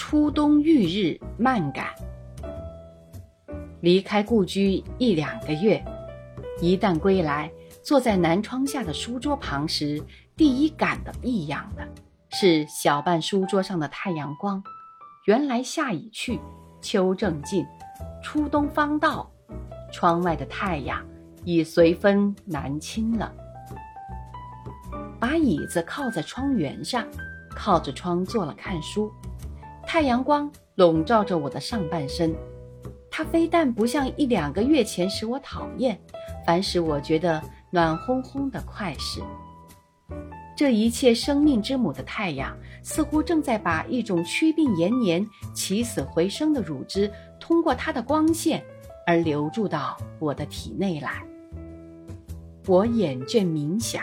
初冬遇日漫感。离开故居一两个月，一旦归来，坐在南窗下的书桌旁时，第一感到异样的是小半书桌上的太阳光。原来夏已去，秋正近，初冬方到，窗外的太阳已随风南侵了。把椅子靠在窗缘上，靠着窗坐了看书。太阳光笼罩着我的上半身，它非但不像一两个月前使我讨厌，反使我觉得暖烘烘的快事。这一切生命之母的太阳，似乎正在把一种祛病延年、起死回生的乳汁，通过它的光线而流注到我的体内来。我眼倦冥想。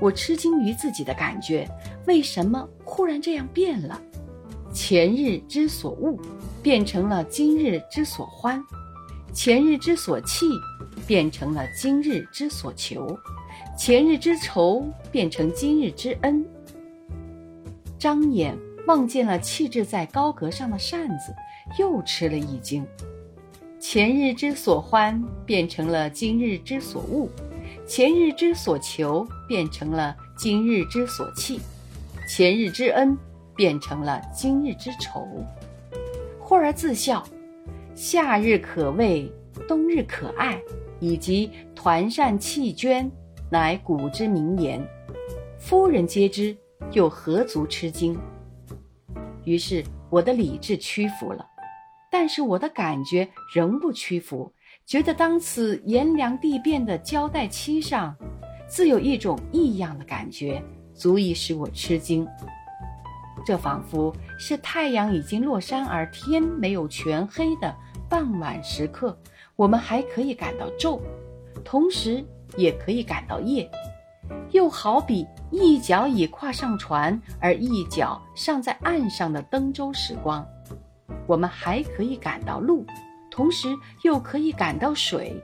我吃惊于自己的感觉，为什么忽然这样变了？前日之所恶，变成了今日之所欢；前日之所弃，变成了今日之所求；前日之仇，变成今日之恩。张眼望见了气质在高阁上的扇子，又吃了一惊。前日之所欢，变成了今日之所恶。前日之所求变成了今日之所弃，前日之恩变成了今日之愁。忽而自笑，夏日可畏，冬日可爱，以及团扇弃捐，乃古之名言。夫人皆知，又何足吃惊？于是我的理智屈服了，但是我的感觉仍不屈服。觉得当此炎凉地变的交代期上，自有一种异样的感觉，足以使我吃惊。这仿佛是太阳已经落山而天没有全黑的傍晚时刻，我们还可以感到昼，同时也可以感到夜。又好比一脚已跨上船，而一脚尚在岸上的登舟时光，我们还可以感到路。同时又可以感到水。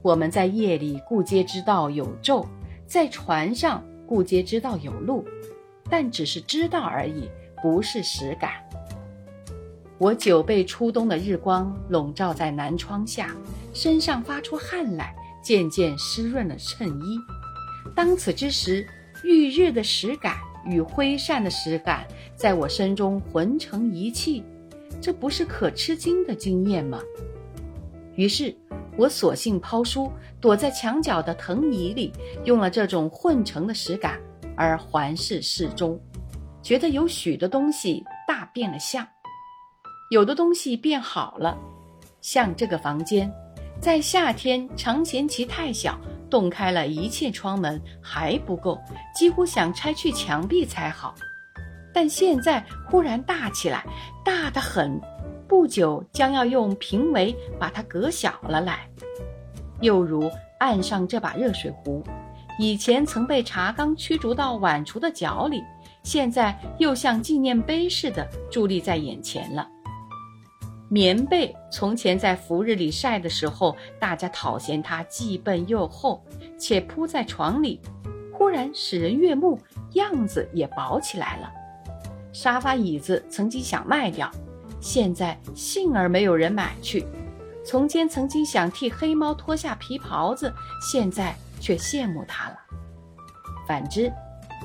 我们在夜里故皆知道有昼，在船上故皆知道有路，但只是知道而已，不是实感。我久被初冬的日光笼罩在南窗下，身上发出汗来，渐渐湿润了衬衣。当此之时，遇日的实感与挥扇的实感，在我身中浑成一气。这不是可吃惊的经验吗？于是，我索性抛书，躲在墙角的藤椅里，用了这种混成的实感而环视室中，觉得有许多东西大变了相，有的东西变好了，像这个房间，在夏天常嫌其太小，洞开了一切窗门还不够，几乎想拆去墙壁才好。但现在忽然大起来，大得很，不久将要用平围把它隔小了来。又如岸上这把热水壶，以前曾被茶缸驱逐到碗橱的角里，现在又像纪念碑似的伫立在眼前了。棉被从前在伏日里晒的时候，大家讨嫌它既笨又厚，且铺在床里，忽然使人悦目，样子也薄起来了。沙发椅子曾经想卖掉，现在幸而没有人买去。从前曾经想替黑猫脱下皮袍子，现在却羡慕它了。反之，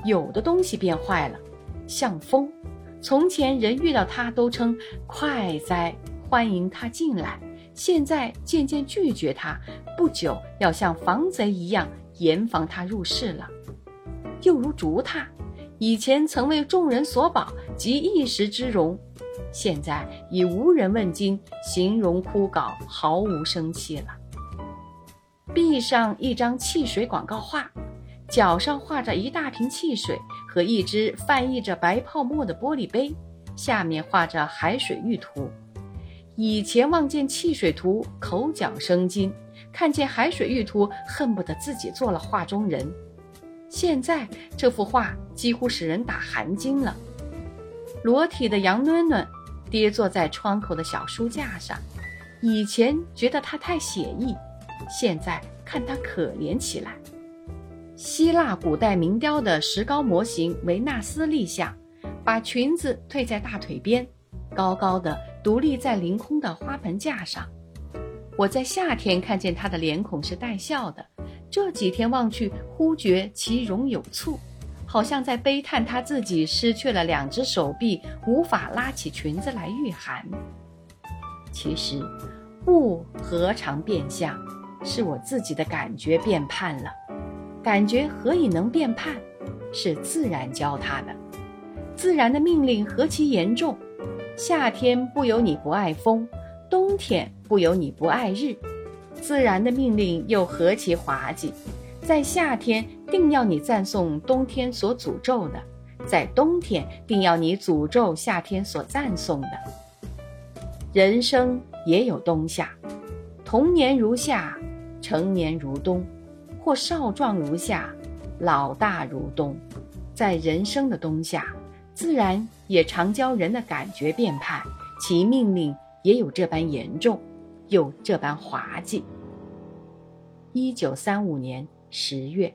有的东西变坏了，像风。从前人遇到它都称快哉，欢迎它进来；现在渐渐拒绝它，不久要像防贼一样严防它入室了。又如竹榻。以前曾为众人所保，及一时之荣，现在已无人问津，形容枯槁，毫无生气了。壁上一张汽水广告画，脚上画着一大瓶汽水和一只泛溢着白泡沫的玻璃杯，下面画着海水浴图。以前望见汽水图，口角生津；看见海水浴图，恨不得自己做了画中人。现在这幅画几乎使人打寒惊了。裸体的杨囡囡跌坐在窗口的小书架上，以前觉得她太写意，现在看她可怜起来。希腊古代名雕的石膏模型维纳斯立像，把裙子褪在大腿边，高高的独立在凌空的花盆架上。我在夏天看见她的脸孔是带笑的，这几天望去，忽觉其容有醋，好像在悲叹她自己失去了两只手臂，无法拉起裙子来御寒。其实，物何尝变相，是我自己的感觉变判了。感觉何以能变判？是自然教他的。自然的命令何其严重！夏天不由你不爱风，冬天不由你不爱日。自然的命令又何其滑稽！在夏天定要你赞颂冬天所诅咒的，在冬天定要你诅咒夏天所赞颂的。人生也有冬夏，童年如夏，成年如冬，或少壮如夏，老大如冬。在人生的冬夏。自然也常教人的感觉变判，其命令也有这般严重，又这般滑稽。一九三五年十月。